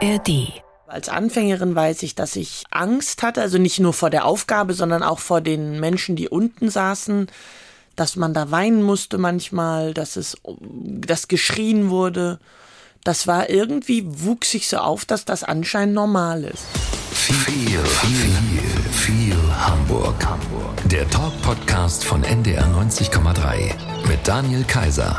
ARD. Als Anfängerin weiß ich, dass ich Angst hatte, also nicht nur vor der Aufgabe, sondern auch vor den Menschen, die unten saßen, dass man da weinen musste manchmal, dass es, dass geschrien wurde. Das war irgendwie, wuchs sich so auf, dass das anscheinend normal ist. Viel, viel, viel, viel Hamburg. Hamburg. Der Talk-Podcast von NDR 90,3 mit Daniel Kaiser.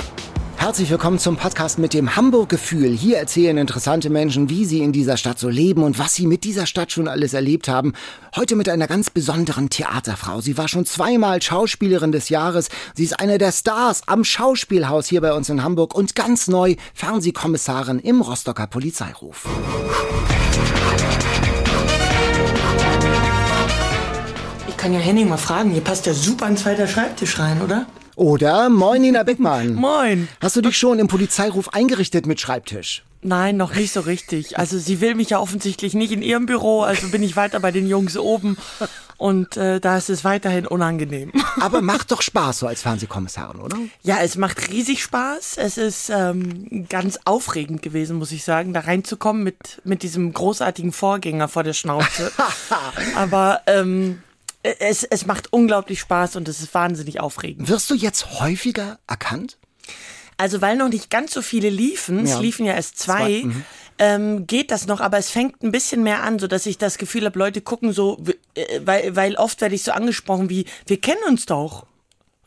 Herzlich willkommen zum Podcast mit dem Hamburg-Gefühl. Hier erzählen interessante Menschen, wie sie in dieser Stadt so leben und was sie mit dieser Stadt schon alles erlebt haben. Heute mit einer ganz besonderen Theaterfrau. Sie war schon zweimal Schauspielerin des Jahres. Sie ist eine der Stars am Schauspielhaus hier bei uns in Hamburg und ganz neu Fernsehkommissarin im Rostocker Polizeiruf. Ich kann ja Henning mal fragen, hier passt ja super ein zweiter Schreibtisch rein, oder? Oder Moin Nina Beckmann. Moin. Hast du dich schon im Polizeiruf eingerichtet mit Schreibtisch? Nein, noch nicht so richtig. Also sie will mich ja offensichtlich nicht in ihrem Büro, also bin ich weiter bei den Jungs oben und äh, da ist es weiterhin unangenehm. Aber macht doch Spaß so als Fernsehkommissarin, oder? Ja, es macht riesig Spaß. Es ist ähm, ganz aufregend gewesen, muss ich sagen, da reinzukommen mit, mit diesem großartigen Vorgänger vor der Schnauze. Aber ähm, es, es macht unglaublich Spaß und es ist wahnsinnig aufregend. Wirst du jetzt häufiger erkannt? Also weil noch nicht ganz so viele liefen, Ja. es liefen ja erst zwei, Zwei, mhm. ähm, geht das noch, aber es fängt ein bisschen mehr an, so dass ich das Gefühl habe, Leute gucken so, äh, weil, weil oft werde ich so angesprochen wie, wir kennen uns doch.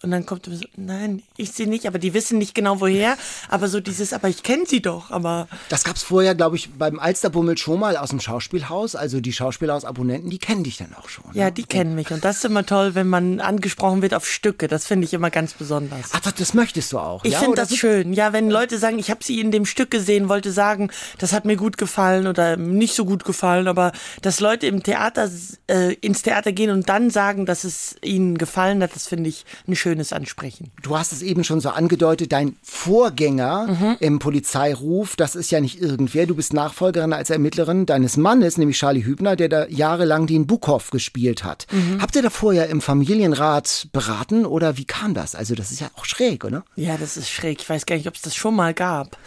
Und dann kommt immer so, nein, ich sie nicht, aber die wissen nicht genau woher, aber so dieses, aber ich kenne sie doch, aber Das gab's vorher, glaube ich, beim Alsterbummel schon mal aus dem Schauspielhaus. Also die Schauspielhausabonnenten, die kennen dich dann auch schon. ja, ne? die kennen mich und das ist immer toll, wenn man angesprochen wird auf Stücke, das finde ich immer ganz besonders. Ach, das, das möchtest du auch. Ich ja? finde das schön. Ja, wenn Leute sagen, ich habe sie in dem Stück gesehen, wollte sagen, das hat mir gut gefallen oder nicht so gut gefallen, aber dass Leute im Theater äh, ins Theater gehen und dann sagen, dass es ihnen gefallen hat, das finde ich ein schönes Ansprechen. Du hast es eben schon so angedeutet, dein Vorgänger Mhm. im Polizeiruf, das ist ja nicht irgendwer. Du bist Nachfolgerin als Ermittlerin deines Mannes, nämlich Charlie Hübner, der da jahrelang den Bukow gespielt hat. Mhm. Habt ihr da vorher im Familienrat beraten oder wie kam das? Also das ist ja auch schräg, oder? Ja, das ist schräg. Ich weiß gar nicht, ob es das schon mal gab.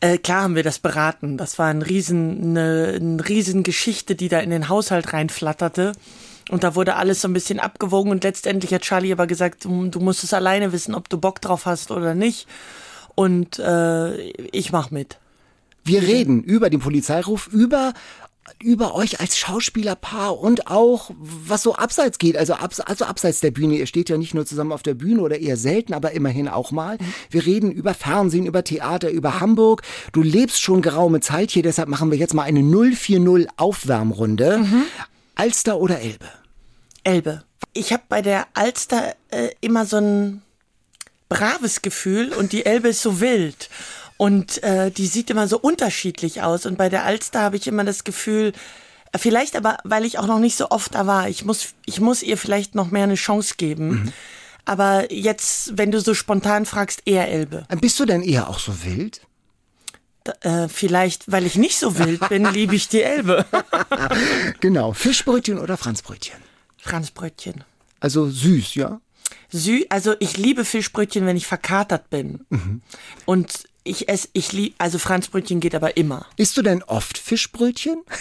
Äh, klar haben wir das beraten. Das war ein riesen, eine, eine riesen Geschichte, die da in den Haushalt reinflatterte. Und da wurde alles so ein bisschen abgewogen und letztendlich hat Charlie aber gesagt, du, du musst es alleine wissen, ob du Bock drauf hast oder nicht. Und äh, ich mach mit. Wir reden über den Polizeiruf, über über euch als Schauspielerpaar und auch was so abseits geht, also, abs also abseits der Bühne. Ihr steht ja nicht nur zusammen auf der Bühne oder eher selten, aber immerhin auch mal. Wir reden über Fernsehen, über Theater, über Hamburg. Du lebst schon geraume Zeit hier, deshalb machen wir jetzt mal eine 040 Aufwärmrunde. Alster oder Elbe? Elbe. Ich habe bei der Alster äh, immer so ein braves Gefühl und die Elbe ist so wild. Und äh, die sieht immer so unterschiedlich aus. Und bei der Alster habe ich immer das Gefühl, äh, vielleicht aber, weil ich auch noch nicht so oft da war, ich muss, ich muss ihr vielleicht noch mehr eine Chance geben. Aber jetzt, wenn du so spontan fragst, eher Elbe. Bist du denn eher auch so wild? Äh, vielleicht, weil ich nicht so wild bin, liebe ich die Elbe. Genau. Fischbrötchen oder Franzbrötchen? Franzbrötchen. Also süß, ja? Sü also ich liebe Fischbrötchen, wenn ich verkatert bin. Und ich esse, ich liebe, also Franzbrötchen geht aber immer. Isst du denn oft Fischbrötchen?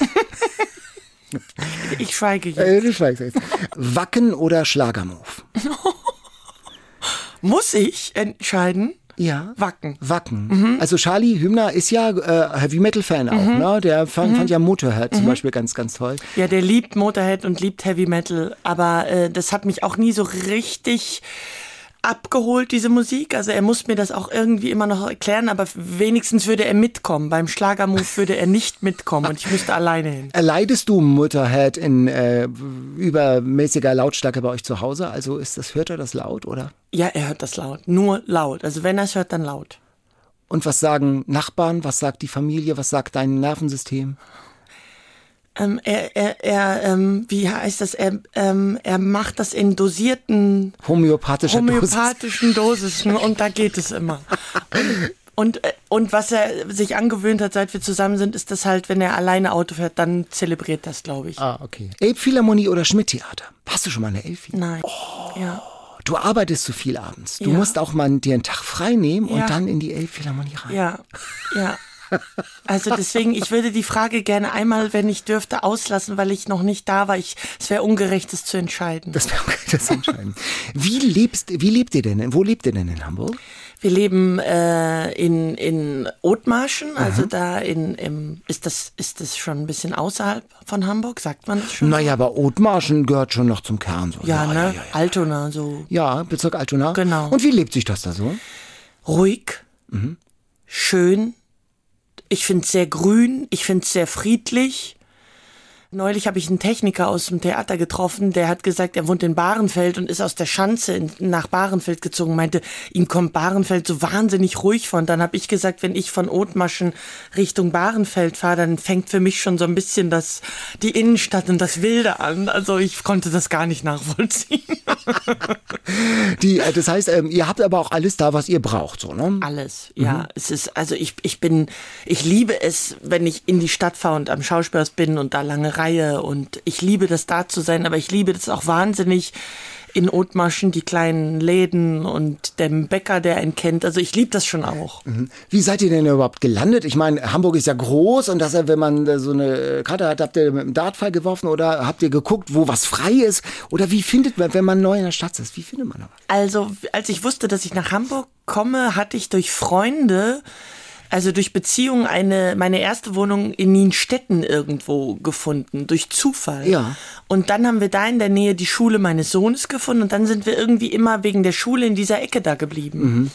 Ich schweige jetzt. Äh, du schweigst jetzt. Wacken oder Schlagermove? Muss ich entscheiden? Ja. Wacken. Wacken. Also Charlie Hübner ist ja äh, Heavy Metal Fan auch, ne? Der fand, fand ja Motorhead zum Beispiel ganz, ganz toll. Ja, der liebt Motorhead und liebt Heavy Metal, aber äh, das hat mich auch nie so richtig abgeholt, diese Musik. Also er muss mir das auch irgendwie immer noch erklären, aber wenigstens würde er mitkommen. Beim Schlagermove würde er nicht mitkommen und ich müsste alleine hin. Erleidest du Motorhead in äh, übermäßiger Lautstärke bei euch zu Hause? Also ist das, hört er das laut oder? Ja, er hört das laut. Nur laut. Also wenn er es hört, dann laut. Und was sagen Nachbarn? Was sagt die Familie? Was sagt dein Nervensystem? Ähm, er, er, er ähm, wie heißt das? Er, ähm, er macht das in dosierten Homöopathischer Dosis. homöopathischen Dosissen und da geht es immer. Und, und, äh, und was er sich angewöhnt hat, seit wir zusammen sind, ist das halt, wenn er alleine Auto fährt, dann zelebriert das, glaube ich. Ah, okay. Elbphilharmonie oder Schmidt-Theater? Hast du schon mal eine Elfi? Nein. Ja. Du arbeitest zu viel abends. Du Ja. musst auch mal dir einen Tag frei nehmen Ja. und dann in die Elbphilharmonie rein. Ja. Ja. Also deswegen, ich würde die Frage gerne einmal, wenn ich dürfte, auslassen, weil ich noch nicht da war. Ich, es wäre ungerecht, das zu entscheiden. Das wäre das entscheiden. Wie lebst, wie lebt ihr denn? Wo lebt ihr denn in Hamburg? Wir leben äh, in, in Othmarschen, also da in, im, ist das, ist das schon ein bisschen außerhalb von Hamburg, sagt man das schon? Naja, aber Othmarschen gehört schon noch zum Kern. So. ja, ne? Altona, so Ja, Bezirk Altona. Genau. Und wie lebt sich das da so? ruhig, schön. Ich finde es sehr grün, ich finde es sehr friedlich. Neulich habe ich einen Techniker aus dem Theater getroffen, der hat gesagt, er wohnt in Bahrenfeld und ist aus der Schanze in, nach Bahrenfeld gezogen, meinte, ihm kommt Bahrenfeld so wahnsinnig ruhig vor. Und dann habe ich gesagt, wenn ich von Othmarschen Richtung Bahrenfeld fahre, dann fängt für mich schon so ein bisschen das, die Innenstadt und das Wilde an. Also ich konnte das gar nicht nachvollziehen. Die, äh, das heißt, ähm, ihr habt aber auch alles da, was ihr braucht, so, ne? Alles, ja. Es ist, also ich, ich bin, ich liebe es, wenn ich in die Stadt fahre und am Schauspielhaus bin und da lange Reihe und ich liebe das da zu sein, aber ich liebe das auch wahnsinnig in Othmarschen, die kleinen Läden und dem Bäcker, der einen kennt. Also ich liebe das schon auch. Wie seid ihr denn überhaupt gelandet? Ich meine, Hamburg ist ja groß und dass wenn man äh, so eine Karte hat, habt ihr mit dem Dartpfeil geworfen oder habt ihr geguckt, wo was frei ist? Oder wie findet man, wenn man neu in der Stadt ist, wie findet man da was? Also, als ich wusste, dass ich nach Hamburg komme, hatte ich durch Freunde, also durch Beziehungen, eine, meine erste Wohnung in Nienstetten irgendwo gefunden, durch Zufall. Ja. Und dann haben wir da in der Nähe die Schule meines Sohnes gefunden und dann sind wir irgendwie immer wegen der Schule in dieser Ecke da geblieben.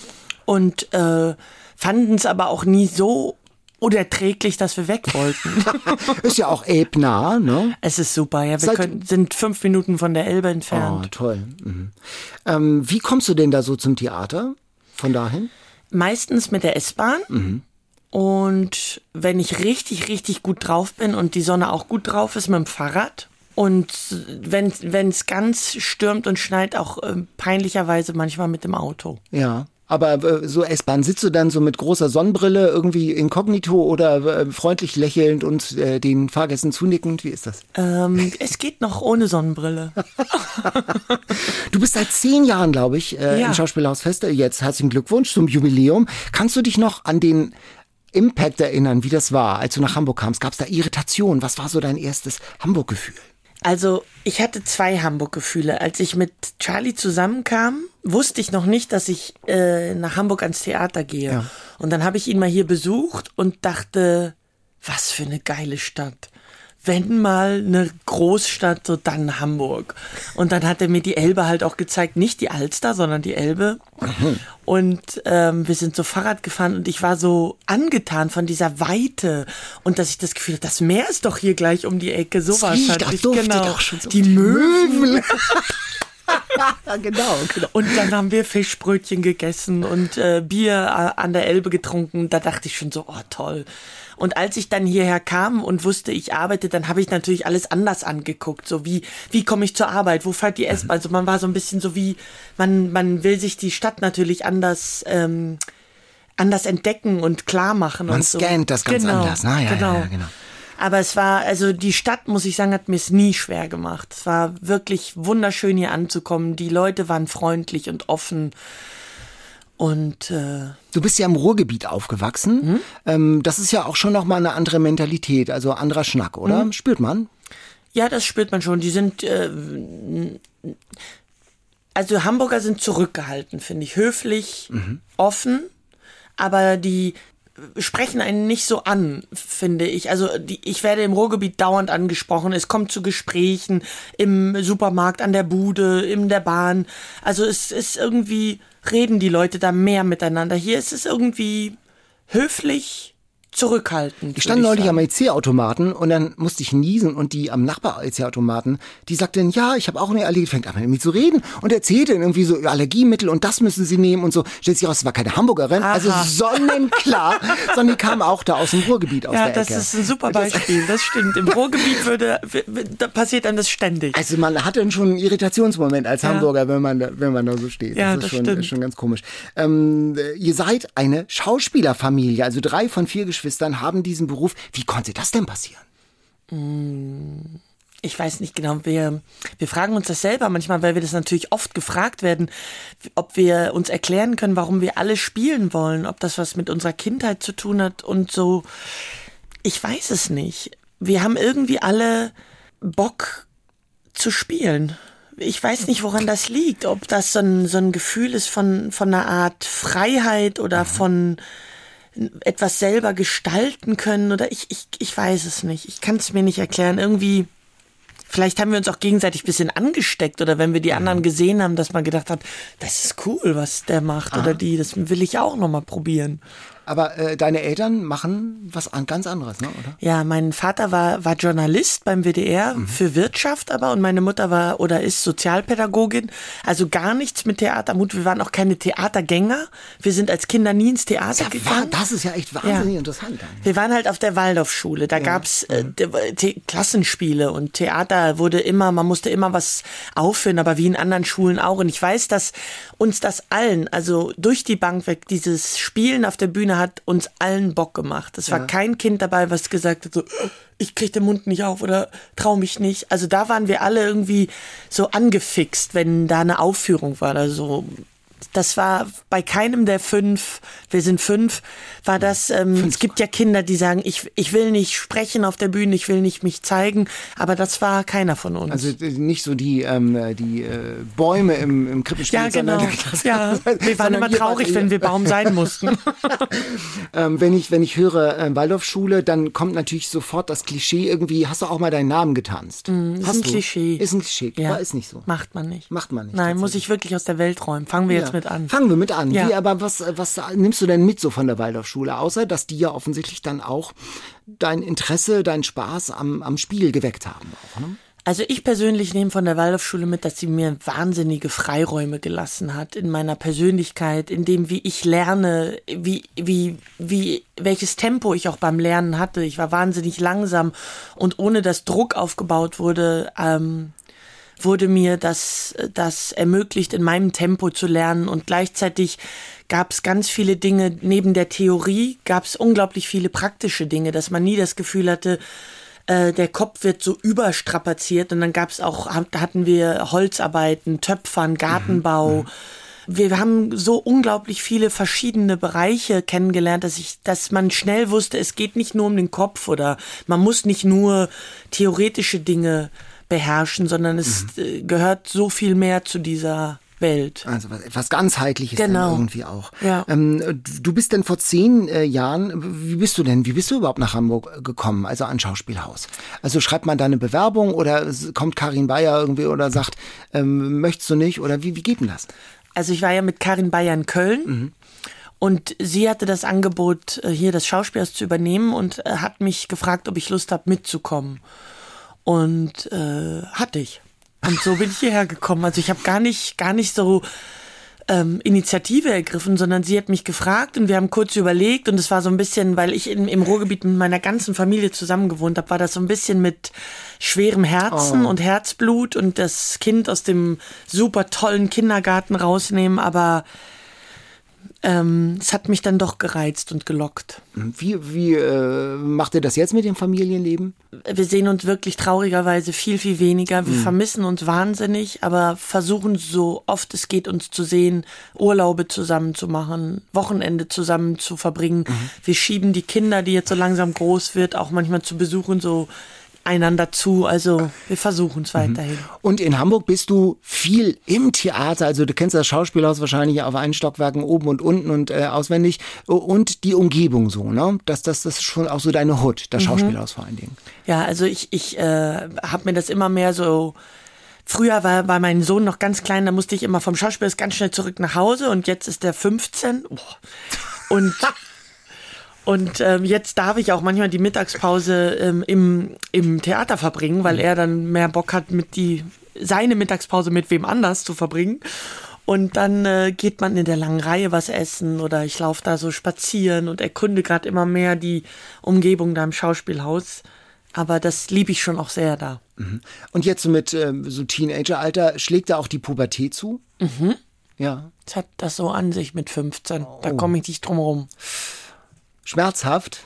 Und äh, fanden es aber auch nie so unerträglich, dass wir weg wollten. Ist ja auch elbnah, ne? es ist super, ja. Wir Seid- können, sind fünf Minuten von der Elbe Oh, entfernt. toll. Mhm. Ähm, wie kommst du denn da so zum Theater? Von dahin? Meistens mit der S-Bahn. Und wenn ich richtig, richtig gut drauf bin und die Sonne auch gut drauf ist, mit dem Fahrrad. Und wenn es ganz stürmt und schneit, auch ähm, peinlicherweise manchmal mit dem Auto. Ja. Aber äh, so S-Bahn, sitzt du dann so mit großer Sonnenbrille irgendwie inkognito oder äh, freundlich lächelnd und äh, den Fahrgästen zunickend? Wie ist das? Ähm, es geht noch ohne Sonnenbrille. Du bist seit zehn Jahren, glaube ich, äh, Ja. im Schauspielhaus Feste. Jetzt herzlichen Glückwunsch zum Jubiläum. Kannst du dich noch an den Impact erinnern, wie das war, als du nach Hamburg kamst? Gab es da Irritation? Was war so dein erstes Hamburg-Gefühl? Also, ich hatte zwei Hamburg-Gefühle. Als ich mit Charlie zusammenkam, wusste ich noch nicht, dass ich äh, nach Hamburg ans Theater gehe. Ja. Und dann habe ich ihn mal hier besucht und dachte, was für eine geile Stadt. Wenn mal eine Großstadt, so dann Hamburg. Und dann hat er mir die Elbe halt auch gezeigt, nicht die Alster, sondern die Elbe. Und ähm, wir sind so Fahrrad gefahren und ich war so angetan von dieser Weite und dass ich das Gefühl hatte, das Meer ist doch hier gleich um die Ecke. So war es riecht, halt genau. so. Die Möwen. Ja, genau, genau. Und dann haben wir Fischbrötchen gegessen und äh, Bier äh, an der Elbe getrunken. Da dachte ich schon so, oh toll. Und als ich dann hierher kam und wusste, ich arbeite, dann habe ich natürlich alles anders angeguckt. So wie, wie komme ich zur Arbeit? Wo fährt die S-Bahn? Also man war so ein bisschen so wie, man, man will sich die Stadt natürlich anders, ähm, anders entdecken und klar machen. Man und so. scannt das ganz genau, anders. Na, ja, ja, genau. ja, genau. Aber es war, also die Stadt, muss ich sagen, hat mir es nie schwer gemacht. Es war wirklich wunderschön hier anzukommen. Die Leute waren freundlich und offen. Und äh, Du bist ja im Ruhrgebiet aufgewachsen. Mhm. Ähm, das ist ja auch schon nochmal eine andere Mentalität, also anderer Schnack, oder? Mhm. Spürt man? ja, das spürt man schon. Die sind, äh, also Hamburger sind zurückgehalten, finde ich. Höflich, offen, aber die sprechen einen nicht so an, finde ich. Also die, ich werde im Ruhrgebiet dauernd angesprochen. Es kommt zu Gesprächen im Supermarkt, an der Bude, in der Bahn. Also es ist irgendwie, reden die Leute da mehr miteinander. Hier ist es irgendwie höflich, zurückhaltend. Ich stand würd neulich sagen. am EC-Automaten und dann musste ich niesen und die am Nachbar-EC-Automaten, die sagte dann, ja, ich habe auch eine Allergie, fängt an mit mir zu reden und erzählte dann irgendwie so Allergiemittel und das müssen sie nehmen und so. Stellt sich raus, es war keine Hamburgerin, also Aha. sonnenklar, sondern die kam auch da aus dem Ruhrgebiet aus Ja, der das Ecke. ist ein super Beispiel. Das stimmt. Im Ruhrgebiet würde, da passiert einem das ständig. Also man hat dann schon einen Irritationsmoment als Ja. Hamburger, wenn man da, wenn man da so steht. Ja, das ist das schon, stimmt. ist schon ganz komisch. Ähm, äh, ihr seid eine Schauspielerfamilie, also drei von vier Geschwistern haben diesen Beruf. Wie konnte das denn passieren? ich weiß nicht genau, wir, wir fragen uns das selber manchmal, weil wir das natürlich oft gefragt werden, ob wir uns erklären können, warum wir alle spielen wollen, ob das was mit unserer Kindheit zu tun hat und so. Ich weiß es nicht. Wir haben irgendwie alle Bock zu spielen. Ich weiß nicht, woran das liegt, ob das so ein, so ein Gefühl ist von, von einer Art Freiheit oder mhm. von etwas selber gestalten können oder ich, ich, ich weiß es nicht. Ich kann es mir nicht erklären. Irgendwie Vielleicht haben wir uns auch gegenseitig ein bisschen angesteckt oder wenn wir die anderen gesehen haben, dass man gedacht hat, das ist cool, was der macht Aha. oder die, das will ich auch nochmal probieren. Aber äh, deine Eltern machen was an, ganz anderes, ne? oder? Ja, mein Vater war, war Journalist beim WDR mhm. für Wirtschaft aber und meine Mutter war oder ist Sozialpädagogin. Also gar nichts mit Theatermut. Wir waren auch keine Theatergänger. Wir sind als Kinder nie ins Theater ja, gegangen. das ist ja echt wahnsinnig ja. interessant. Dann. Wir waren halt auf der Waldorfschule. Da ja. gab's äh, mhm. Klassenspiele und Theater wurde immer, man musste immer was aufführen, aber wie in anderen Schulen auch. Und ich weiß, dass uns das allen, also durch die Bank weg, dieses Spielen auf der Bühne hat uns allen Bock gemacht. Es war ja. kein Kind dabei, was gesagt hat, so, ich krieg den Mund nicht auf oder trau mich nicht. Also da waren wir alle irgendwie so angefixt, wenn da eine Aufführung war oder so das war bei keinem der fünf, wir sind fünf, war das, ähm, es gibt ja Kinder, die sagen, ich, ich will nicht sprechen auf der Bühne, ich will nicht mich zeigen, aber das war keiner von uns. Also äh, nicht so die, ähm, die äh, Bäume im, im Krippenspiel. Ja, genau. ja, wir waren immer traurig, wenn wir Baum sein mussten. ähm, wenn, ich, wenn ich höre äh, Waldorfschule, dann kommt natürlich sofort das Klischee irgendwie, hast du auch mal deinen Namen getanzt? Mm, ist hast ein du? Klischee. Ist ein Klischee, ja. aber ist nicht so. Macht man nicht. Macht man nicht. Nein, muss ich wirklich aus der Welt räumen. Fangen wir ja. Jetzt mit an. Fangen wir mit an. Ja. Wie, aber was, was nimmst du denn mit so von der Waldorfschule? Außer, dass die ja offensichtlich dann auch dein Interesse, dein Spaß am, am Spiel geweckt haben. Auch, ne? Also ich persönlich nehme von der Waldorfschule mit, dass sie mir wahnsinnige Freiräume gelassen hat in meiner Persönlichkeit, in dem, wie ich lerne, wie, wie, wie, welches Tempo ich auch beim Lernen hatte. Ich war wahnsinnig langsam und ohne dass Druck aufgebaut wurde, ähm, wurde mir das, das ermöglicht, in meinem Tempo zu lernen und gleichzeitig gab es ganz viele Dinge, neben der Theorie gab es unglaublich viele praktische Dinge, dass man nie das Gefühl hatte, äh, der Kopf wird so überstrapaziert und dann gab es auch, hatten wir Holzarbeiten, Töpfern, Gartenbau. Mhm. Wir haben so unglaublich viele verschiedene Bereiche kennengelernt, dass ich, dass man schnell wusste, es geht nicht nur um den Kopf oder man muss nicht nur theoretische Dinge beherrschen, sondern es mhm. Äh, gehört so viel mehr zu dieser Welt. Also was, etwas ganzheitliches genau. dann irgendwie auch. Ja. Ähm, du bist denn vor zehn äh, Jahren, wie bist du denn, wie bist du überhaupt nach Hamburg gekommen, also an Schauspielhaus? Also schreibt man da eine Bewerbung oder kommt Karin Bayer irgendwie oder sagt, ähm, möchtest du nicht oder wie, wie geht denn das? Also ich war ja mit Karin Bayer in Köln. Mhm. Und sie hatte das Angebot, äh, hier das Schauspielhaus zu übernehmen und äh, hat mich gefragt, ob ich Lust habe, mitzukommen. Und äh, hatte ich. Und so bin ich hierher gekommen. Also ich habe gar nicht, gar nicht so ähm, Initiative ergriffen, sondern sie hat mich gefragt und wir haben kurz überlegt und es war so ein bisschen, weil ich in, im Ruhrgebiet mit meiner ganzen Familie zusammen gewohnt habe, war das so ein bisschen mit schwerem Herzen oh. und Herzblut und das Kind aus dem super tollen Kindergarten rausnehmen, aber ähm, es hat mich dann doch gereizt und gelockt. Wie, wie äh, macht ihr das jetzt mit dem Familienleben? Wir sehen uns wirklich traurigerweise viel, viel weniger. Wir mhm. vermissen uns wahnsinnig, aber versuchen so oft es geht, uns zu sehen, Urlaube zusammen zu machen, Wochenende zusammen zu verbringen. Mhm. Wir schieben die Kinder, die jetzt so langsam groß wird, auch manchmal zu besuchen, so einander zu. Also wir versuchen es mhm. weiterhin. Und in Hamburg bist du viel im Theater. Also du kennst das Schauspielhaus wahrscheinlich auf allen Stockwerken oben und unten und äh, auswendig. Und die Umgebung so, ne? Das, das, das ist schon auch so deine Hut, das mhm. Schauspielhaus vor allen Dingen. Ja, also ich, ich äh, habe mir das immer mehr so Früher war, war mein Sohn noch ganz klein, da musste ich immer vom Schauspielhaus ganz schnell zurück nach Hause und jetzt ist der 15. Oh. Und Und ähm, jetzt darf ich auch manchmal die Mittagspause ähm, im, im Theater verbringen, weil er dann mehr Bock hat, mit die seine Mittagspause mit wem anders zu verbringen. Und dann äh, geht man in der langen Reihe was essen oder ich laufe da so spazieren und erkunde gerade immer mehr die Umgebung da im Schauspielhaus. Aber das liebe ich schon auch sehr da. Mhm. Und jetzt so mit ähm, so Teenageralter, schlägt da auch die Pubertät zu? Mhm. Ja. Es hat das so an sich mit 15. Oh. Da komme ich nicht drum rum schmerzhaft?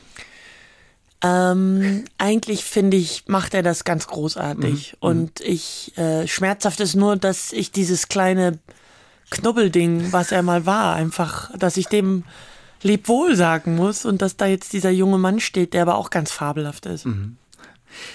Ähm, eigentlich finde ich, macht er das ganz großartig. Mhm. Und ich, äh, schmerzhaft ist nur, dass ich dieses kleine Knubbelding, was er mal war, einfach, dass ich dem Lebwohl sagen muss und dass da jetzt dieser junge Mann steht, der aber auch ganz fabelhaft ist. Mhm.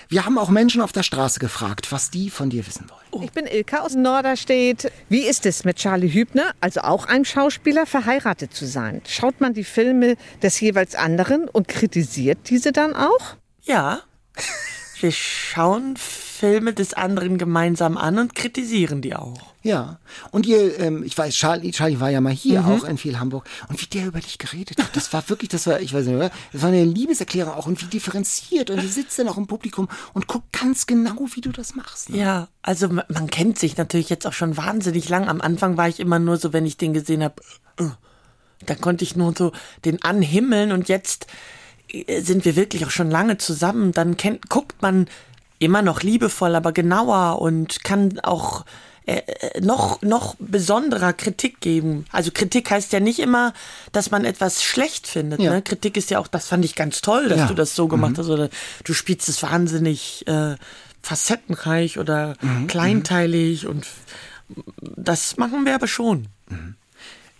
Wir haben auch Menschen auf der Straße gefragt, was die von dir wissen wollen. Oh. Ich bin Ilka aus Norderstedt. Wie ist es mit Charlie Hübner, also auch einem Schauspieler, verheiratet zu sein? Schaut man die Filme des jeweils anderen und kritisiert diese dann auch? Ja. Wir schauen Filme des anderen gemeinsam an und kritisieren die auch. Ja. Und ihr, ähm, ich weiß, Charlie, Charlie war ja mal hier mhm. auch in viel Hamburg. Und wie der über dich geredet hat, das war wirklich, das war, ich weiß nicht, oder? Das war eine Liebeserklärung auch und wie differenziert. Und du sitzt dann auch im Publikum und guckt ganz genau, wie du das machst. Ne? Ja, also man, kennt sich natürlich jetzt auch schon wahnsinnig lang. Am Anfang war ich immer nur so, wenn ich den gesehen habe, uh, da konnte ich nur so den anhimmeln und jetzt äh, sind wir wirklich auch schon lange zusammen. Dann kennt, guckt man immer noch liebevoll, aber genauer und kann auch äh, äh, noch, noch besonderer Kritik geben. Also Kritik heißt ja nicht immer, dass man etwas schlecht findet. Ja. Ne? Kritik ist ja auch, das fand ich ganz toll, dass ja. du das so gemacht mhm. hast oder du spielst es wahnsinnig äh, facettenreich oder mhm. mhm. kleinteilig und das machen wir aber schon. Mhm.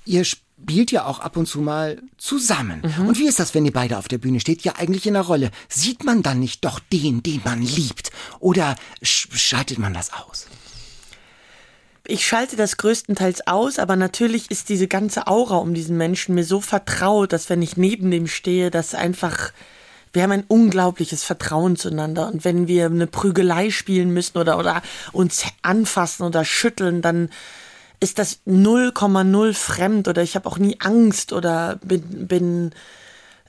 Ihr spielt ja auch ab und zu mal zusammen. Mhm. Und wie ist das, wenn ihr beide auf der Bühne steht? Ja, eigentlich in der Rolle. Sieht man dann nicht doch den, den man liebt? Oder schaltet man das aus? Ich schalte das größtenteils aus, aber natürlich ist diese ganze Aura um diesen Menschen mir so vertraut, dass wenn ich neben dem stehe, dass einfach wir haben ein unglaubliches Vertrauen zueinander. Und wenn wir eine Prügelei spielen müssen oder, oder uns anfassen oder schütteln, dann ist das 0,0 fremd oder ich habe auch nie Angst oder bin, bin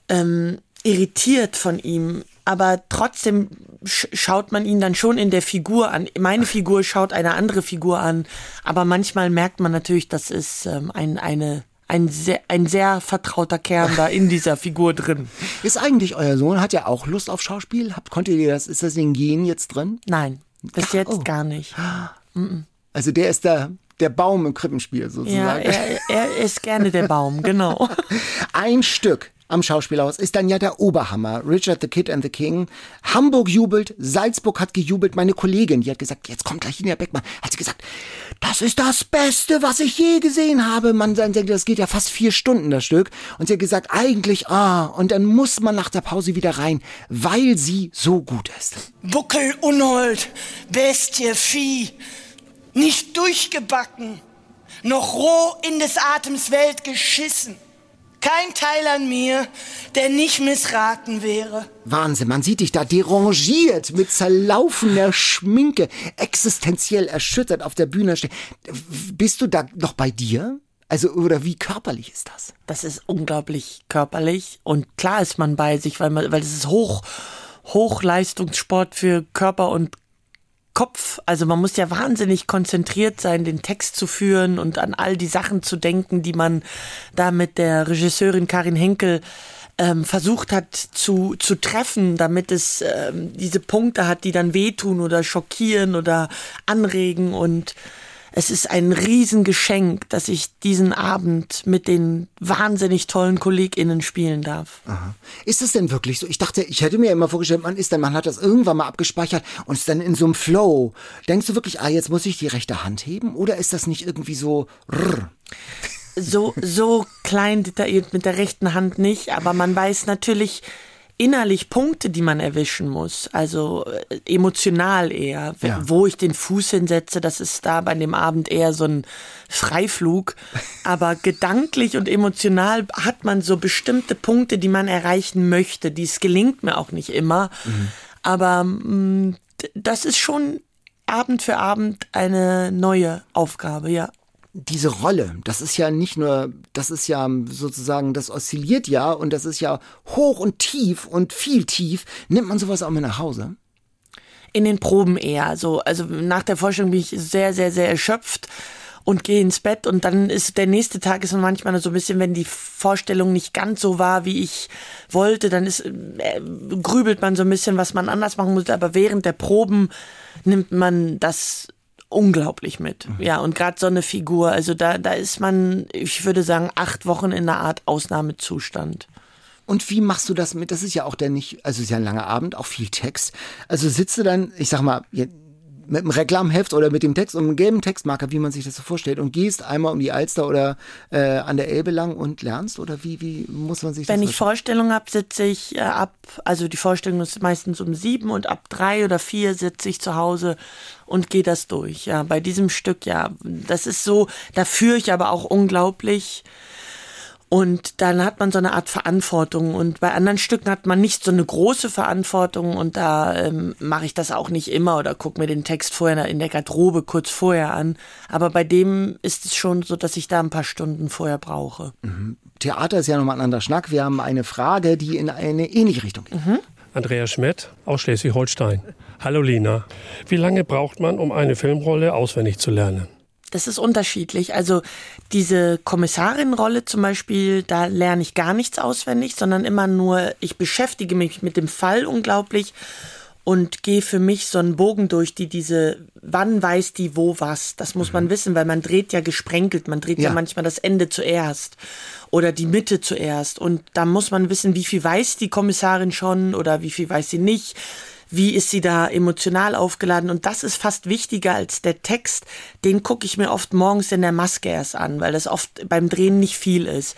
ähm, irritiert von ihm. Aber trotzdem schaut man ihn dann schon in der Figur an. Meine Figur schaut eine andere Figur an. Aber manchmal merkt man natürlich, das ist ähm, ein, eine ein sehr, ein sehr vertrauter Kern da in dieser Figur drin. Ist eigentlich euer Sohn, hat ja auch Lust auf Schauspiel? Habt, konntet ihr das, ist das in Gen jetzt drin? Nein, bis Ach, jetzt oh. gar nicht. Also der ist da der Baum im Krippenspiel sozusagen. Ja, er, er ist gerne der Baum, genau. Ein Stück am Schauspielhaus ist dann ja der Oberhammer. Richard the Kid and the King. Hamburg jubelt, Salzburg hat gejubelt. Meine Kollegin, die hat gesagt, jetzt kommt gleich Ina Beckmann, hat sie gesagt, das ist das Beste, was ich je gesehen habe. Man denkt, das geht ja fast vier Stunden, das Stück. Und sie hat gesagt, eigentlich, ah, und dann muss man nach der Pause wieder rein, weil sie so gut ist. Buckel, Unhold, Bestie, Vieh nicht durchgebacken, noch roh in des Atems Welt geschissen. Kein Teil an mir, der nicht missraten wäre. Wahnsinn, man sieht dich da derangiert, mit zerlaufener Schminke, existenziell erschüttert auf der Bühne stehen. Bist du da noch bei dir? Also, oder wie körperlich ist das? Das ist unglaublich körperlich und klar ist man bei sich, weil man, weil es ist hoch, Hochleistungssport für Körper und Kopf. Also man muss ja wahnsinnig konzentriert sein, den Text zu führen und an all die Sachen zu denken, die man da mit der Regisseurin Karin Henkel ähm, versucht hat zu, zu treffen, damit es ähm, diese Punkte hat, die dann wehtun oder schockieren oder anregen und es ist ein Riesengeschenk, dass ich diesen Abend mit den wahnsinnig tollen KollegInnen spielen darf. Aha. Ist es denn wirklich so? Ich dachte, ich hätte mir immer vorgestellt, man ist dann, man hat das irgendwann mal abgespeichert und ist dann in so einem Flow. Denkst du wirklich, ah, jetzt muss ich die rechte Hand heben? Oder ist das nicht irgendwie so, rrr? So, so klein detailliert mit der rechten Hand nicht, aber man weiß natürlich, innerlich Punkte, die man erwischen muss. Also äh, emotional eher. Ja. Wo ich den Fuß hinsetze, das ist da bei dem Abend eher so ein Freiflug. Aber gedanklich und emotional hat man so bestimmte Punkte, die man erreichen möchte. Dies gelingt mir auch nicht immer. Mhm. Aber mh, mm, das ist schon Abend für Abend eine neue Aufgabe, ja diese Rolle, das ist ja nicht nur, das ist ja sozusagen, das oszilliert ja und das ist ja hoch und tief und viel tief. Nimmt man sowas auch mit nach Hause? In den Proben eher. So, also nach der Vorstellung bin ich sehr, sehr, sehr erschöpft und gehe ins Bett und dann ist der nächste Tag ist manchmal so ein bisschen, wenn die Vorstellung nicht ganz so war, wie ich wollte, dann ist äh, grübelt man so ein bisschen, was man anders machen muss, aber während der Proben nimmt man das unglaublich mit. Mhm. Ja, und gerade so eine Figur, also da, da ist man, ich würde sagen, acht Wochen in einer Art Ausnahmezustand. Und wie machst du das mit? Das ist ja auch der nicht, also es ist ja ein langer Abend, auch viel Text. Also sitzt du dann, ich sag mal, mit einem Reklamheft oder mit dem Text und einem gelben Textmarker, wie man sich das so vorstellt, und gehst einmal um die Alster oder äh, an der Elbe lang und lernst? Oder wie, wie muss man sich Wenn das ich Vorstellung habe, sitze ich äh, ab, also die Vorstellung ist meistens um sieben und ab drei oder vier sitze ich zu Hause und gehe das durch. Ja, bei diesem Stück, ja, das ist so, da führe ich aber auch unglaublich. Und dann hat man so eine Art Verantwortung. Und bei anderen Stücken hat man nicht so eine große Verantwortung. Und da ähm, mache ich das auch nicht immer oder gucke mir den Text vorher in der Garderobe kurz vorher an. Aber bei dem ist es schon so, dass ich da ein paar Stunden vorher brauche. Mhm. Theater ist ja nochmal ein anderer Schnack. Wir haben eine Frage, die in eine ähnliche Richtung geht. Mhm. Andrea Schmidt aus Schleswig-Holstein. Hallo Lina. Wie lange braucht man, um eine Filmrolle auswendig zu lernen? Das ist unterschiedlich. Also diese Kommissarinrolle zum Beispiel, da lerne ich gar nichts auswendig, sondern immer nur, ich beschäftige mich mit dem Fall unglaublich und gehe für mich so einen Bogen durch, die diese, wann weiß die wo was. Das muss man mhm. wissen, weil man dreht ja gesprenkelt, man dreht ja. ja manchmal das Ende zuerst oder die Mitte zuerst. Und da muss man wissen, wie viel weiß die Kommissarin schon oder wie viel weiß sie nicht wie ist sie da emotional aufgeladen. Und das ist fast wichtiger als der Text. Den gucke ich mir oft morgens in der Maske erst an, weil das oft beim Drehen nicht viel ist.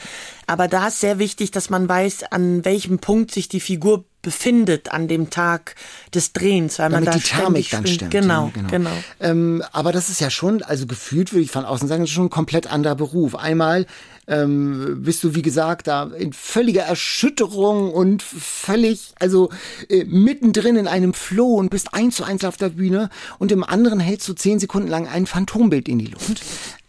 Aber da ist sehr wichtig, dass man weiß, an welchem Punkt sich die Figur befindet an dem Tag des Drehens, weil Damit man da die Thermik dann stimmt. Genau, genau. genau. Ähm, aber das ist ja schon, also gefühlt würde ich von außen sagen, das ist schon ein komplett anderer Beruf. Einmal ähm, bist du, wie gesagt, da in völliger Erschütterung und völlig, also äh, mittendrin in einem Flow und bist eins zu eins auf der Bühne und im anderen hältst du zehn Sekunden lang ein Phantombild in die Luft.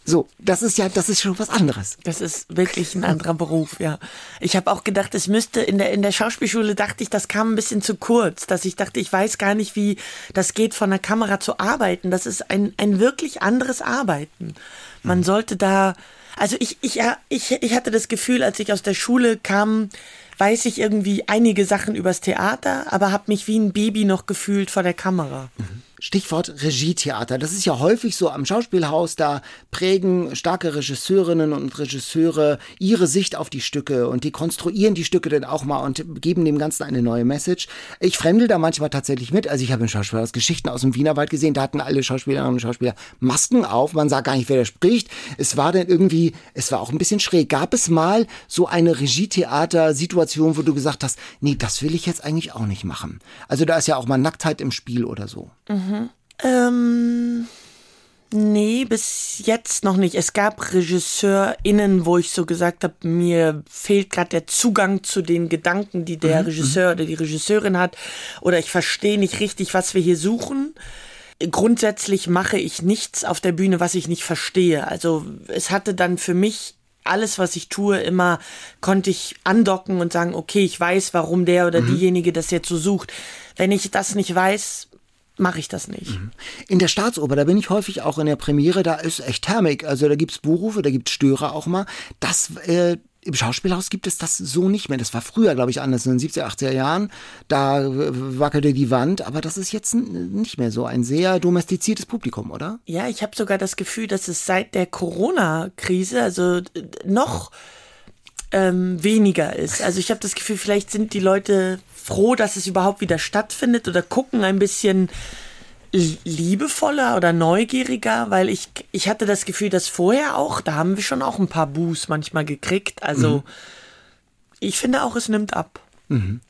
So, das ist ja, das ist schon was anderes. Das ist wirklich ein anderer Beruf, ja. Ich habe auch gedacht, es müsste in der in der Schauspielschule dachte ich, das kam ein bisschen zu kurz, dass ich dachte, ich weiß gar nicht, wie das geht, von der Kamera zu arbeiten. Das ist ein ein wirklich anderes Arbeiten. Man mhm. sollte da also ich, ich, ich, ich hatte das Gefühl, als ich aus der Schule kam, weiß ich irgendwie einige Sachen übers Theater, aber habe mich wie ein Baby noch gefühlt vor der Kamera. Mhm. Stichwort Regietheater. Das ist ja häufig so am Schauspielhaus, da prägen starke Regisseurinnen und Regisseure ihre Sicht auf die Stücke und die konstruieren die Stücke dann auch mal und geben dem Ganzen eine neue Message. Ich fremdel da manchmal tatsächlich mit. Also ich habe in Schauspielhaus Geschichten aus dem Wienerwald gesehen, da hatten alle Schauspielerinnen und Schauspieler Masken auf, man sah gar nicht, wer da spricht. Es war dann irgendwie, es war auch ein bisschen schräg. Gab es mal so eine Regietheater-Situation, wo du gesagt hast, nee, das will ich jetzt eigentlich auch nicht machen. Also da ist ja auch mal Nacktheit im Spiel oder so. Mhm. Mhm. Ähm, nee, bis jetzt noch nicht. Es gab RegisseurInnen, wo ich so gesagt habe, mir fehlt gerade der Zugang zu den Gedanken, die der mhm. Regisseur oder die Regisseurin hat. Oder ich verstehe nicht richtig, was wir hier suchen. Grundsätzlich mache ich nichts auf der Bühne, was ich nicht verstehe. Also es hatte dann für mich alles, was ich tue, immer konnte ich andocken und sagen, okay, ich weiß, warum der oder mhm. diejenige das jetzt so sucht. Wenn ich das nicht weiß, mache ich das nicht. Mhm. In der Staatsoper, da bin ich häufig auch in der Premiere, da ist echt Thermik. Also da gibt's Buchrufe, da gibt's Störer auch mal. Das äh, im Schauspielhaus gibt es das so nicht mehr. Das war früher, glaube ich, anders, in den 70er, 80er Jahren. Da wackelte die Wand, aber das ist jetzt nicht mehr so ein sehr domestiziertes Publikum, oder? Ja, ich habe sogar das Gefühl, dass es seit der Corona-Krise, also noch ähm, weniger ist. Also ich habe das Gefühl, vielleicht sind die Leute froh, dass es überhaupt wieder stattfindet oder gucken ein bisschen liebevoller oder neugieriger, weil ich, ich hatte das Gefühl, dass vorher auch, da haben wir schon auch ein paar Boos manchmal gekriegt. Also mhm. ich finde auch, es nimmt ab. Mhm.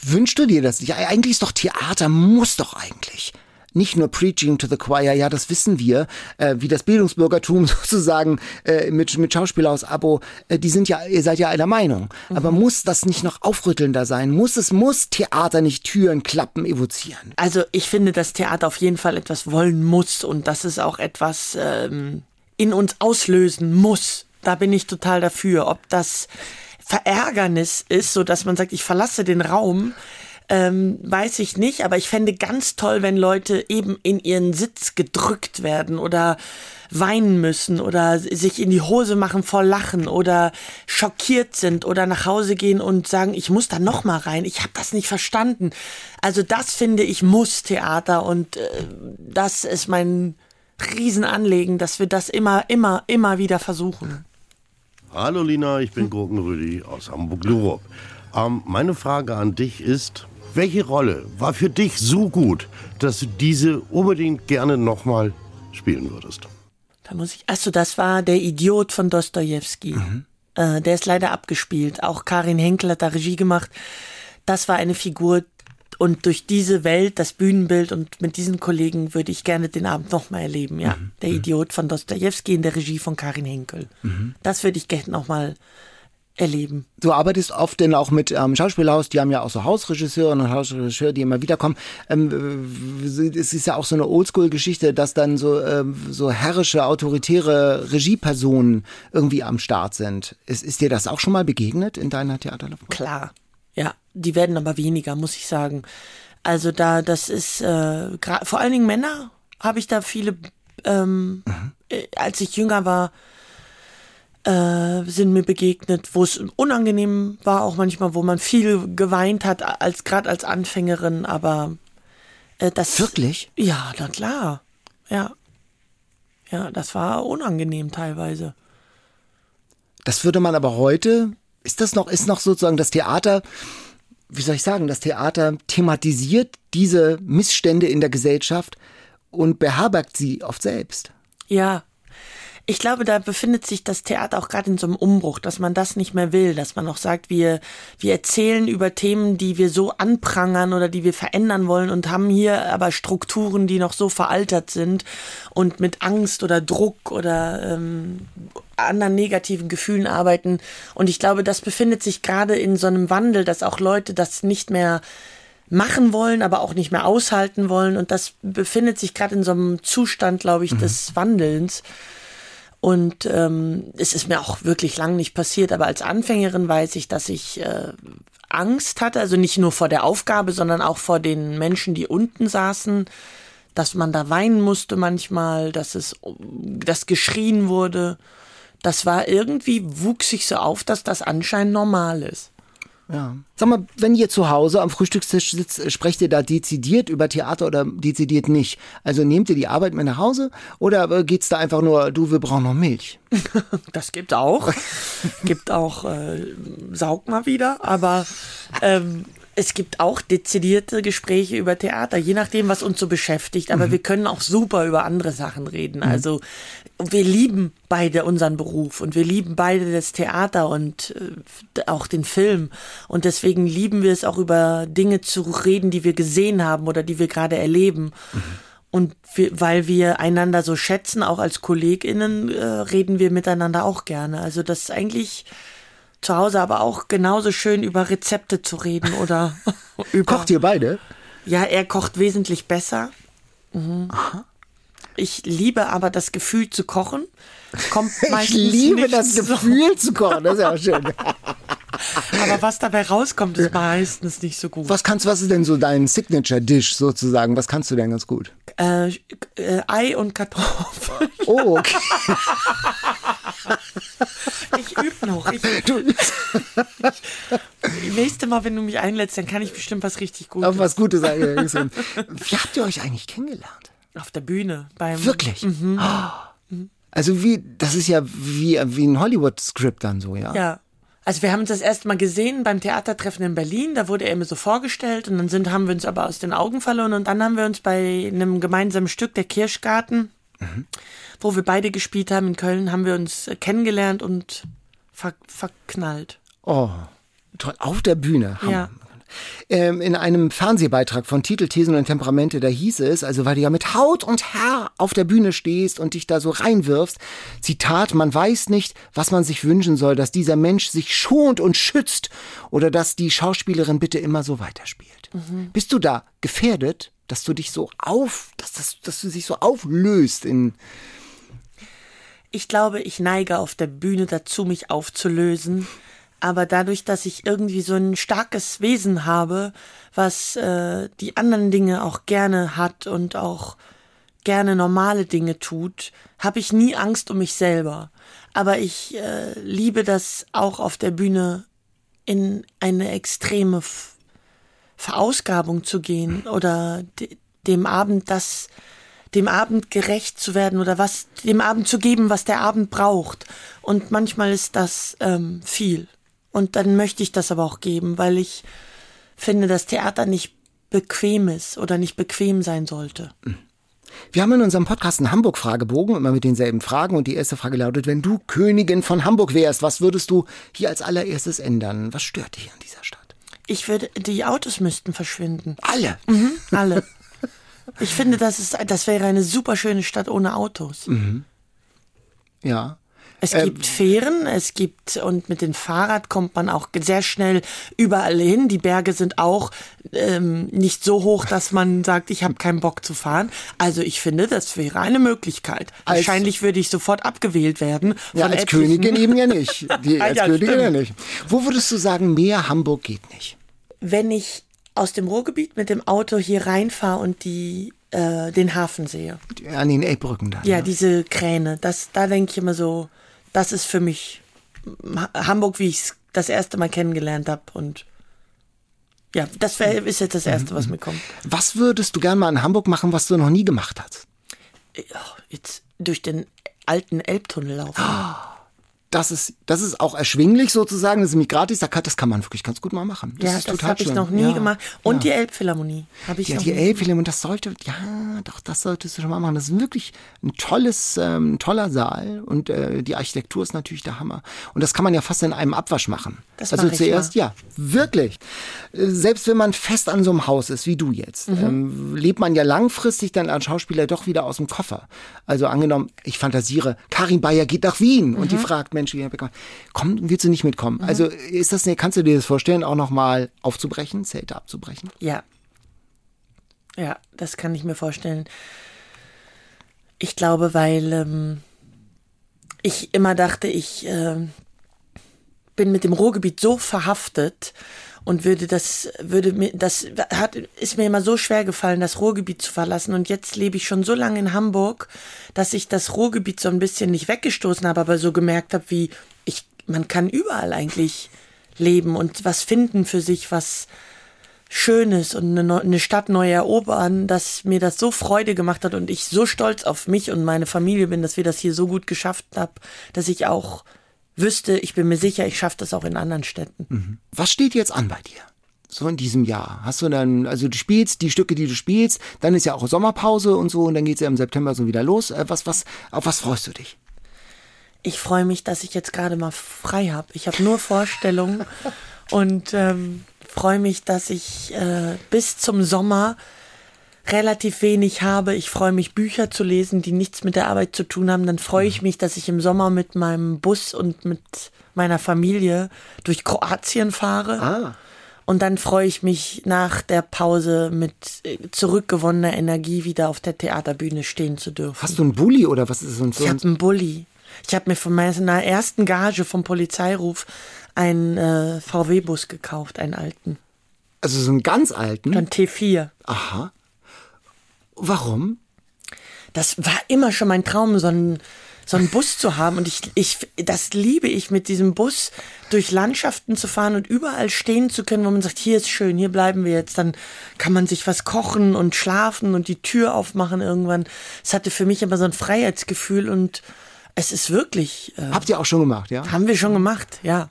Wünschst du dir das nicht? Eigentlich ist doch Theater, muss doch eigentlich nicht nur Preaching to the Choir, ja, das wissen wir, äh, wie das Bildungsbürgertum sozusagen äh, mit, mit Schauspieler aus Abo, äh, die sind ja, ihr seid ja einer Meinung. Mhm. Aber muss das nicht noch aufrüttelnder sein? Muss es, muss Theater nicht Türen, Klappen evozieren? Also ich finde, dass Theater auf jeden Fall etwas wollen muss und dass es auch etwas ähm, in uns auslösen muss. Da bin ich total dafür. Ob das Verärgernis ist, so dass man sagt, ich verlasse den Raum, ähm, weiß ich nicht, aber ich fände ganz toll, wenn Leute eben in ihren Sitz gedrückt werden oder weinen müssen oder sich in die Hose machen vor Lachen oder schockiert sind oder nach Hause gehen und sagen, ich muss da noch mal rein, ich habe das nicht verstanden. Also das finde ich muss Theater und äh, das ist mein Riesenanliegen, dass wir das immer, immer, immer wieder versuchen. Hallo Lina, ich bin Gurkenrüdi aus Hamburg-Lurup. Ähm, meine Frage an dich ist, welche Rolle war für dich so gut, dass du diese unbedingt gerne nochmal spielen würdest? Da muss ich. Achso, das war der Idiot von Dostojewski. Mhm. Äh, der ist leider abgespielt. Auch Karin Henkel hat da Regie gemacht. Das war eine Figur. Und durch diese Welt, das Bühnenbild und mit diesen Kollegen würde ich gerne den Abend nochmal erleben, ja. Mhm. Der Idiot von Dostojewski in der Regie von Karin Henkel. Mhm. Das würde ich gerne nochmal erleben. Du arbeitest oft denn auch mit ähm, Schauspielhaus, die haben ja auch so Hausregisseure und Hausregisseure, die immer wieder kommen. Ähm, äh, es ist ja auch so eine Oldschool-Geschichte, dass dann so, ähm, so herrische, autoritäre Regiepersonen irgendwie am Start sind. Ist, ist dir das auch schon mal begegnet in deiner Theaterlaufbahn? Klar, ja. Die werden aber weniger, muss ich sagen. Also da, das ist, äh, vor allen Dingen Männer habe ich da viele, ähm, äh, als ich jünger war, äh, sind mir begegnet, wo es unangenehm war, auch manchmal, wo man viel geweint hat, als gerade als Anfängerin, aber äh, das. Wirklich? Ja, na klar. Ja. Ja, das war unangenehm teilweise. Das würde man aber heute, ist das noch, ist noch sozusagen das Theater, wie soll ich sagen, das Theater thematisiert diese Missstände in der Gesellschaft und beherbergt sie oft selbst. Ja. Ich glaube, da befindet sich das Theater auch gerade in so einem Umbruch, dass man das nicht mehr will, dass man auch sagt, wir, wir erzählen über Themen, die wir so anprangern oder die wir verändern wollen und haben hier aber Strukturen, die noch so veraltert sind und mit Angst oder Druck oder ähm, anderen negativen Gefühlen arbeiten. Und ich glaube, das befindet sich gerade in so einem Wandel, dass auch Leute das nicht mehr machen wollen, aber auch nicht mehr aushalten wollen. Und das befindet sich gerade in so einem Zustand, glaube ich, des Wandelns. Und ähm, es ist mir auch wirklich lang nicht passiert, aber als Anfängerin weiß ich, dass ich äh, Angst hatte, also nicht nur vor der Aufgabe, sondern auch vor den Menschen, die unten saßen, dass man da weinen musste manchmal, dass es, dass geschrien wurde. Das war irgendwie, wuchs sich so auf, dass das anscheinend normal ist. Ja. Sag mal, wenn ihr zu Hause am Frühstückstisch sitzt, sprecht ihr da dezidiert über Theater oder dezidiert nicht? Also nehmt ihr die Arbeit mit nach Hause oder äh, geht's da einfach nur, du, wir brauchen noch Milch? Das gibt auch. gibt auch, äh, saug mal wieder, aber ähm, es gibt auch dezidierte Gespräche über Theater, je nachdem, was uns so beschäftigt. Aber wir können auch super über andere Sachen reden. Also wir lieben beide unseren Beruf und wir lieben beide das Theater und äh, auch den Film. Und deswegen lieben wir es auch über Dinge zu reden, die wir gesehen haben oder die wir gerade erleben. Und wir, weil wir einander so schätzen, auch als KollegInnen, äh, reden wir miteinander auch gerne. Also das ist eigentlich zu Hause aber auch genauso schön über Rezepte zu reden oder über. Kocht ihr beide? Ja, er kocht wesentlich besser. Mhm. Ich liebe aber das Gefühl zu kochen. Kommt Ich liebe das so. Gefühl zu kochen, das ist ja auch schön. Aber was dabei rauskommt, ist meistens nicht so gut. Was kannst, was ist denn so dein Signature-Dish sozusagen? Was kannst du denn ganz gut? Äh, äh, Ei und Kartoffeln. Oh, okay. Ich übe noch. Ich, nächste Mal, wenn du mich einlädst, dann kann ich bestimmt was richtig Gutes. Auf was Gutes eigentlich. Wie habt ihr euch eigentlich kennengelernt? Auf der Bühne. Beim, Wirklich? Also wie, das ist ja wie, wie ein Hollywood-Skript dann so, ja? Ja. Also wir haben uns das erste Mal gesehen beim Theatertreffen in Berlin, da wurde er mir so vorgestellt und dann sind, haben wir uns aber aus den Augen verloren und dann haben wir uns bei einem gemeinsamen Stück, der Kirschgarten, wo wir beide gespielt haben in Köln, haben wir uns äh, kennengelernt und ver verknallt. Oh, toll. Auf der Bühne. Hammer. Ja. Ähm, in einem Fernsehbeitrag von Titel, Thesen und Temperamente, da hieß es, also weil du ja mit Haut und Haar auf der Bühne stehst und dich da so reinwirfst, Zitat, man weiß nicht, was man sich wünschen soll, dass dieser Mensch sich schont und schützt oder dass die Schauspielerin bitte immer so weiterspielt. Bist du da gefährdet, dass du dich so auf, dass, das, dass du dich so auflöst in, Ich glaube, ich neige auf der Bühne dazu, mich aufzulösen. Aber dadurch, dass ich irgendwie so ein starkes Wesen habe, was äh, die anderen Dinge auch gerne hat und auch gerne normale Dinge tut, habe ich nie Angst um mich selber. Aber ich äh, liebe das auch auf der Bühne in eine extreme Verausgabung zu gehen oder de dem Abend das dem Abend gerecht zu werden oder was dem Abend zu geben, was der Abend braucht. Und manchmal ist das ähm, viel. Und dann möchte ich das aber auch geben, weil ich finde, dass Theater nicht bequem ist oder nicht bequem sein sollte. Wir haben in unserem Podcast einen Hamburg-Fragebogen, immer mit denselben Fragen. Und die erste Frage lautet, wenn du Königin von Hamburg wärst, was würdest du hier als allererstes ändern? Was stört dich an dieser Stadt? Ich würde, die Autos müssten verschwinden. Alle. Mhm, alle. Ich finde, das ist, das wäre eine super schöne Stadt ohne Autos. Ja. Es gibt Fähren, es gibt, und mit dem Fahrrad kommt man auch sehr schnell überall hin. Die Berge sind auch ähm, nicht so hoch, dass man sagt, ich habe keinen Bock zu fahren. Also ich finde, das wäre eine Möglichkeit. Als- Wahrscheinlich würde ich sofort abgewählt werden. Ja, als etlichen. Königin eben ja nicht. Die, Ah, als ja, Königin stimmt. ja nicht. Wo würdest du sagen, mehr Hamburg geht nicht? Wenn ich aus dem Ruhrgebiet mit dem Auto hier reinfahre und die, äh, den Hafen sehe. An den Elbbrücken dann. Ja, ne? diese Kräne, das, da denke ich immer so, das ist für mich Ha- Hamburg, wie ich es das erste Mal kennengelernt habe. Und ja, das wär, ist jetzt das Erste, was mir kommt. Was würdest du gern mal in Hamburg machen, was du noch nie gemacht hast? Jetzt durch den alten Elbtunnel laufen. Das ist, das ist auch erschwinglich sozusagen, das ist nämlich gratis, das kann man wirklich ganz gut mal machen. Das ja, ist das habe ich noch nie ja. gemacht. Und ja. die Elbphilharmonie habe ich Ja, noch die nie. Elbphilharmonie, das sollte, ja, doch, das solltest du schon mal machen. Das ist wirklich ein tolles, ähm, toller Saal und äh, die Architektur ist natürlich der Hammer. Und das kann man ja fast in einem Abwasch machen. Das also zuerst, mal. ja, wirklich. Äh, Selbst wenn man fest an so einem Haus ist, wie du jetzt, Mhm. ähm, lebt man ja langfristig dann als Schauspieler doch wieder aus dem Koffer. Also angenommen, ich fantasiere, Karin Bayer geht nach Wien und die Mhm. fragt, Mensch, wie komm, willst du nicht mitkommen? Also ist das, kannst du dir das vorstellen, auch nochmal aufzubrechen, Zelte abzubrechen? Ja. Ja, das kann ich mir vorstellen. Ich glaube, weil ähm, ich immer dachte, ich ähm, bin mit dem Ruhrgebiet so verhaftet und würde das, würde mir, das hat, ist mir immer so schwer gefallen, das Ruhrgebiet zu verlassen. Und jetzt lebe ich schon so lange in Hamburg, dass ich das Ruhrgebiet so ein bisschen nicht weggestoßen habe, aber so gemerkt habe, wie ich, man kann überall eigentlich leben und was finden für sich, was Schönes und eine, Stadt neu erobern, dass mir das so Freude gemacht hat und ich so stolz auf mich und meine Familie bin, dass wir das hier so gut geschafft haben, dass ich auch wüsste, ich bin mir sicher, ich schaffe das auch in anderen Städten. Was steht jetzt an bei dir? So in diesem Jahr. Hast du dann, also du spielst die Stücke, die du spielst, dann ist ja auch Sommerpause und so und dann geht's ja im September so wieder los. Äh, Was, was, auf was freust du dich? Ich freue mich, dass ich jetzt gerade mal frei habe. Ich habe nur Vorstellungen und ähm, freue mich, dass ich äh, bis zum Sommer relativ wenig habe. Ich freue mich, Bücher zu lesen, die nichts mit der Arbeit zu tun haben. Dann freue ich mich, dass ich im Sommer mit meinem Bus und mit meiner Familie durch Kroatien fahre. Ah. Und dann freue ich mich nach der Pause mit äh, zurückgewonnener Energie wieder auf der Theaterbühne stehen zu dürfen. Hast du einen Bulli oder was ist so ein so Ich habe einen Bulli. Ich habe mir von meiner ersten Gage vom Polizeiruf einen äh, VW-Bus gekauft, einen alten. Also so einen ganz alten? Ein T4. Aha. Warum? Das war immer schon mein Traum, so einen, so einen Bus zu haben. Und ich, ich, das liebe ich, mit diesem Bus durch Landschaften zu fahren und überall stehen zu können, wo man sagt, hier ist schön, hier bleiben wir jetzt. Dann kann man sich was kochen und schlafen und die Tür aufmachen irgendwann. Es hatte für mich immer so ein Freiheitsgefühl und es ist wirklich, äh, Habt ihr auch schon gemacht, ja? haben wir schon gemacht, ja.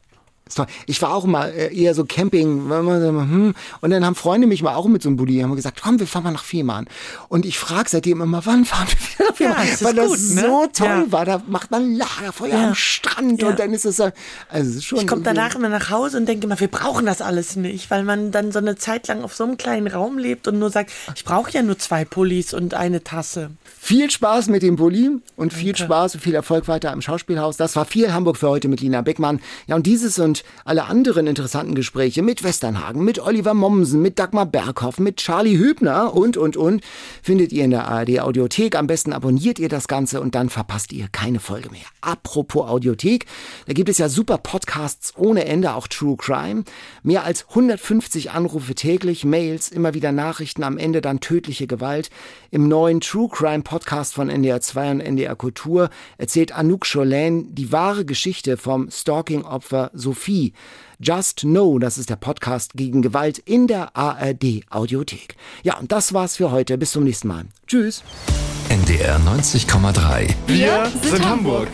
Ich war auch mal äh, eher so Camping, hm, und dann haben Freunde mich mal auch mit so einem Bulli, haben gesagt, komm, wir fahren mal nach Fehmarn. Und ich frage seitdem immer, wann fahren wir wieder nach Fehmarn? ist Weil das gut, ne? so toll Ja. war. Da macht man Lagerfeuer Ja. am Strand Ja. und dann ist es so, also es ist schon. Ich komme danach immer nach Hause und denke immer, wir brauchen das alles nicht, weil man dann so eine Zeit lang auf so einem kleinen Raum lebt und nur sagt, ich brauche ja nur zwei Pullis und eine Tasse. Viel Spaß mit dem Bulli und viel Spaß und viel Erfolg weiter im Schauspielhaus. Das war viel Hamburg für heute mit Lina Beckmann. Ja, und dieses und alle anderen interessanten Gespräche mit Westernhagen, mit Oliver Mommsen, mit Dagmar Berghoff, mit Charlie Hübner und, und, und findet ihr in der ARD Audiothek. Am besten abonniert ihr das Ganze und dann verpasst ihr keine Folge mehr. Apropos Audiothek, da gibt es ja super Podcasts ohne Ende, auch True Crime. Mehr als 150 Anrufe täglich, Mails, immer wieder Nachrichten, am Ende dann tödliche Gewalt. Im neuen True Crime Podcast von NDR 2 und NDR Kultur erzählt Anouk Cholin die wahre Geschichte vom Stalking-Opfer Sophie. Just Know, das ist der Podcast gegen Gewalt in der ARD Audiothek. Ja, und das war's für heute. Bis zum nächsten Mal. Tschüss. NDR 90,3. Wir sind Hamburg.